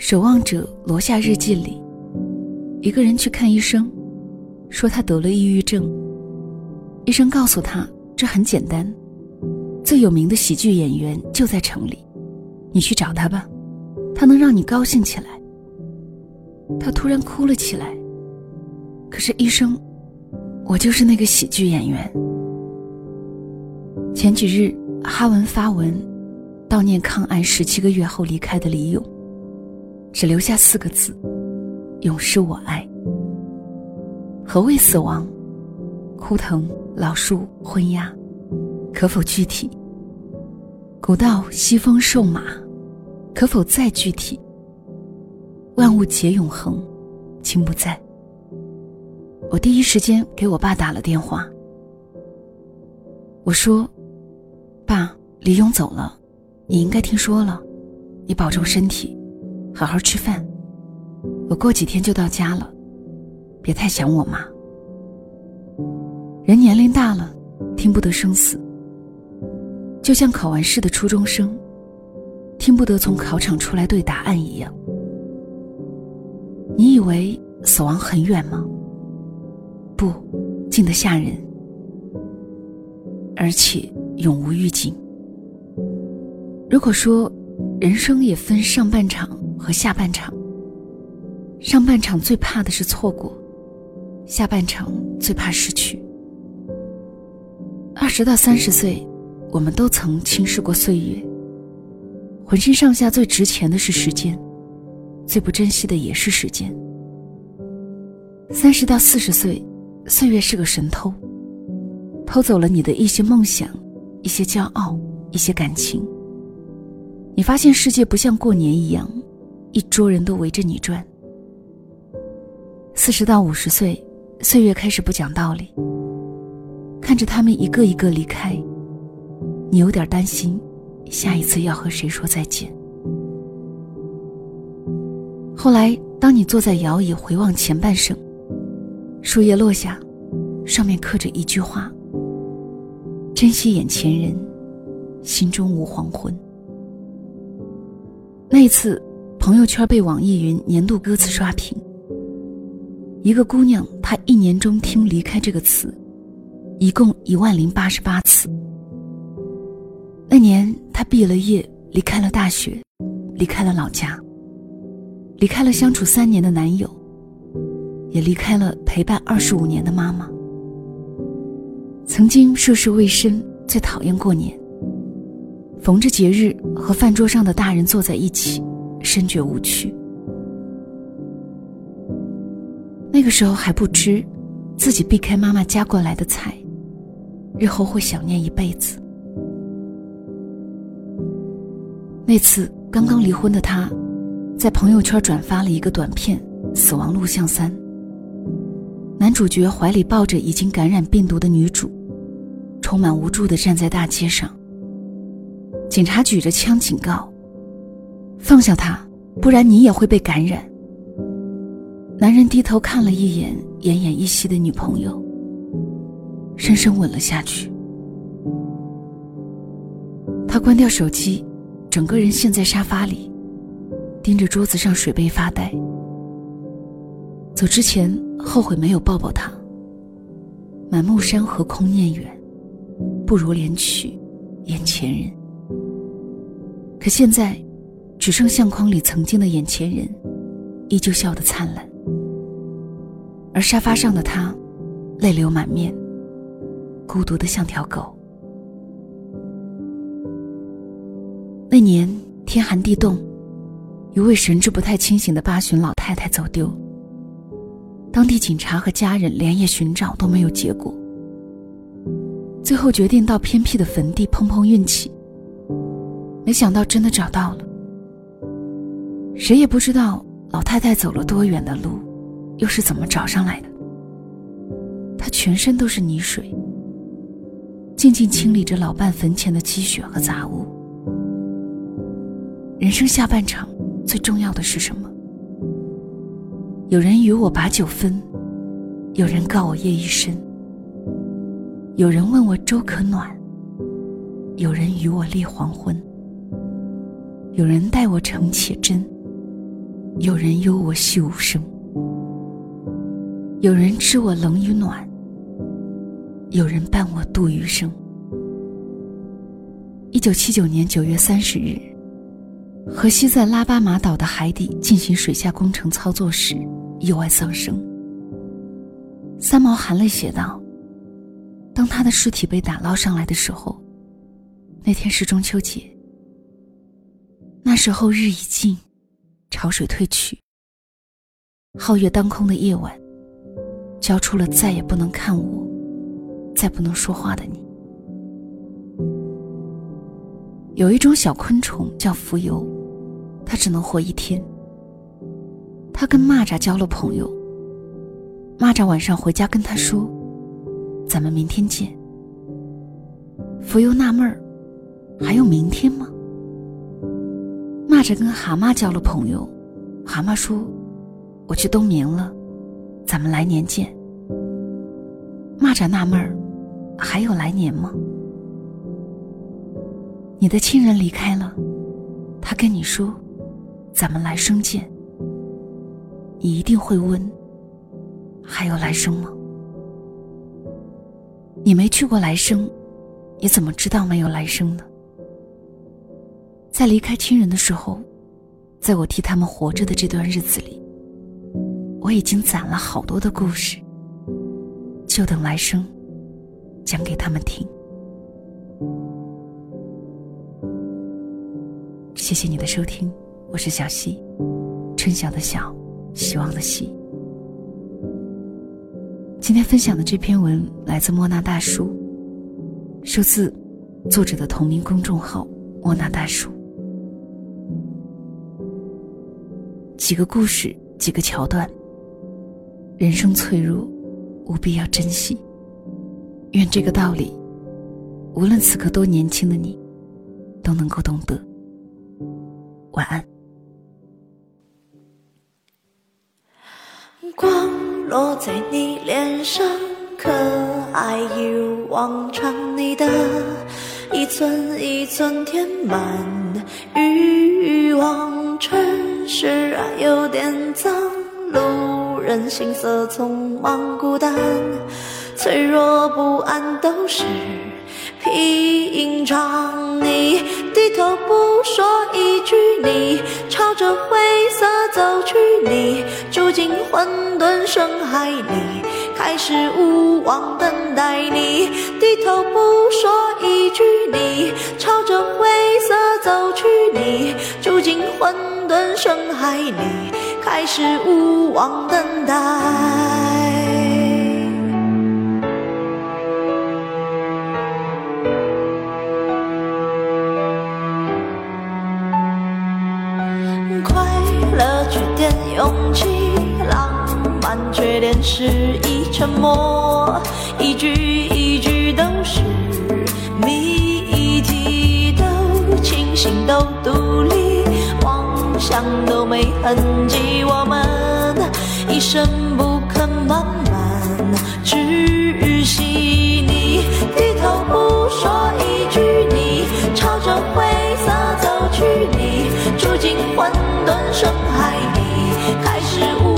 守望者罗夏日记里，一个人去看医生，说他得了抑郁症。医生告诉他，这很简单，最有名的喜剧演员就在城里，你去找他吧，他能让你高兴起来。他突然哭了起来。可是医生，我就是那个喜剧演员。前几日，哈文发文悼念抗癌十七个月后离开的李勇。只留下四个字：“永失我爱。”何谓死亡？枯藤老树昏鸦，可否具体？古道西风瘦马，可否再具体？万物皆永恒，情不在。我第一时间给我爸打了电话。我说：“爸，李勇走了，你应该听说了，你保重身体。”好好吃饭，我过几天就到家了，别太想我妈。人年龄大了，听不得生死，就像考完试的初中生，听不得从考场出来对答案一样。你以为死亡很远吗？不，近得吓人，而且永无预警。如果说人生也分上半场，和下半场。上半场最怕的是错过，下半场最怕失去。二十到三十岁，我们都曾轻视过岁月。浑身上下最值钱的是时间，最不珍惜的也是时间。三十到四十岁，岁月是个神偷，偷走了你的一些梦想、一些骄傲、一些感情。你发现世界不像过年一样。一桌人都围着你转。四十到五十岁，岁月开始不讲道理。看着他们一个一个离开，你有点担心，下一次要和谁说再见。后来，当你坐在摇椅回望前半生，树叶落下，上面刻着一句话：“珍惜眼前人，心中无黄昏。”那次。朋友圈被网易云年度歌词刷屏。一个姑娘，她一年中听“离开”这个词，一共一万零八十八次。那年，她毕了业，离开了大学，离开了老家，离开了相处三年的男友，也离开了陪伴二十五年的妈妈。曾经涉世未深，最讨厌过年。逢着节日，和饭桌上的大人坐在一起。深觉无趣。那个时候还不知，自己避开妈妈夹过来的菜，日后会想念一辈子。那次刚刚离婚的他，在朋友圈转发了一个短片《死亡录像三》。男主角怀里抱着已经感染病毒的女主，充满无助的站在大街上。警察举着枪警告。放下他，不然你也会被感染。男人低头看了一眼奄奄一息的女朋友，深深吻了下去。他关掉手机，整个人陷在沙发里，盯着桌子上水杯发呆。走之前后悔没有抱抱他。满目山河空念远，不如怜取眼前人。可现在。只剩相框里曾经的眼前人，依旧笑得灿烂。而沙发上的他，泪流满面，孤独的像条狗。那年天寒地冻，一位神志不太清醒的八旬老太太走丢。当地警察和家人连夜寻找都没有结果，最后决定到偏僻的坟地碰碰运气。没想到真的找到了。谁也不知道老太太走了多远的路，又是怎么找上来的。她全身都是泥水，静静清理着老伴坟前的积雪和杂物。人生下半场最重要的是什么？有人与我把酒分，有人告我夜已深，有人问我粥可暖，有人与我立黄昏，有人待我诚且真。有人忧我细无声，有人知我冷与暖，有人伴我度余生。一九七九年九月三十日，荷西在拉巴马岛的海底进行水下工程操作时意外丧生。三毛含泪写道：“当他的尸体被打捞上来的时候，那天是中秋节。那时候日已尽。”潮水退去，皓月当空的夜晚，交出了再也不能看我、再不能说话的你。有一种小昆虫叫蜉蝣，它只能活一天。它跟蚂蚱交了朋友，蚂蚱晚上回家跟他说：“咱们明天见。”蜉蝣纳闷儿：“还有明天吗？”蚂蚱跟蛤蟆交了朋友，蛤蟆说：“我去冬眠了，咱们来年见。”蚂蚱纳闷儿：“还有来年吗？”你的亲人离开了，他跟你说：“咱们来生见。”你一定会问：“还有来生吗？”你没去过来生，你怎么知道没有来生呢？在离开亲人的时候，在我替他们活着的这段日子里，我已经攒了好多的故事，就等来生讲给他们听。谢谢你的收听，我是小溪，春晓的晓，希望的希。今天分享的这篇文来自莫那大叔，收自作者的同名公众号莫那大叔。几个故事，几个桥段。人生脆弱，务必要珍惜。愿这个道理，无论此刻多年轻的你，都能够懂得。晚安。光落在你脸上，可爱一如往常，你的一寸一寸填满欲望城。是啊，有点脏，路人行色匆忙，孤单、脆弱、不安都是平常。你低头不说一句，你朝着灰色走去，你住进混沌深海里，开始无望等待。你低头不说一句，你朝着灰色走去，你住进混。顿深海里，开始无望等待。快乐缺点勇气，浪漫缺点失意，沉默一句一句都是谜题，都清醒，都独立。想都没痕迹，我们一生不肯慢慢窒息。你低头不说一句，你朝着灰色走去，你住进混沌深海里，开始无。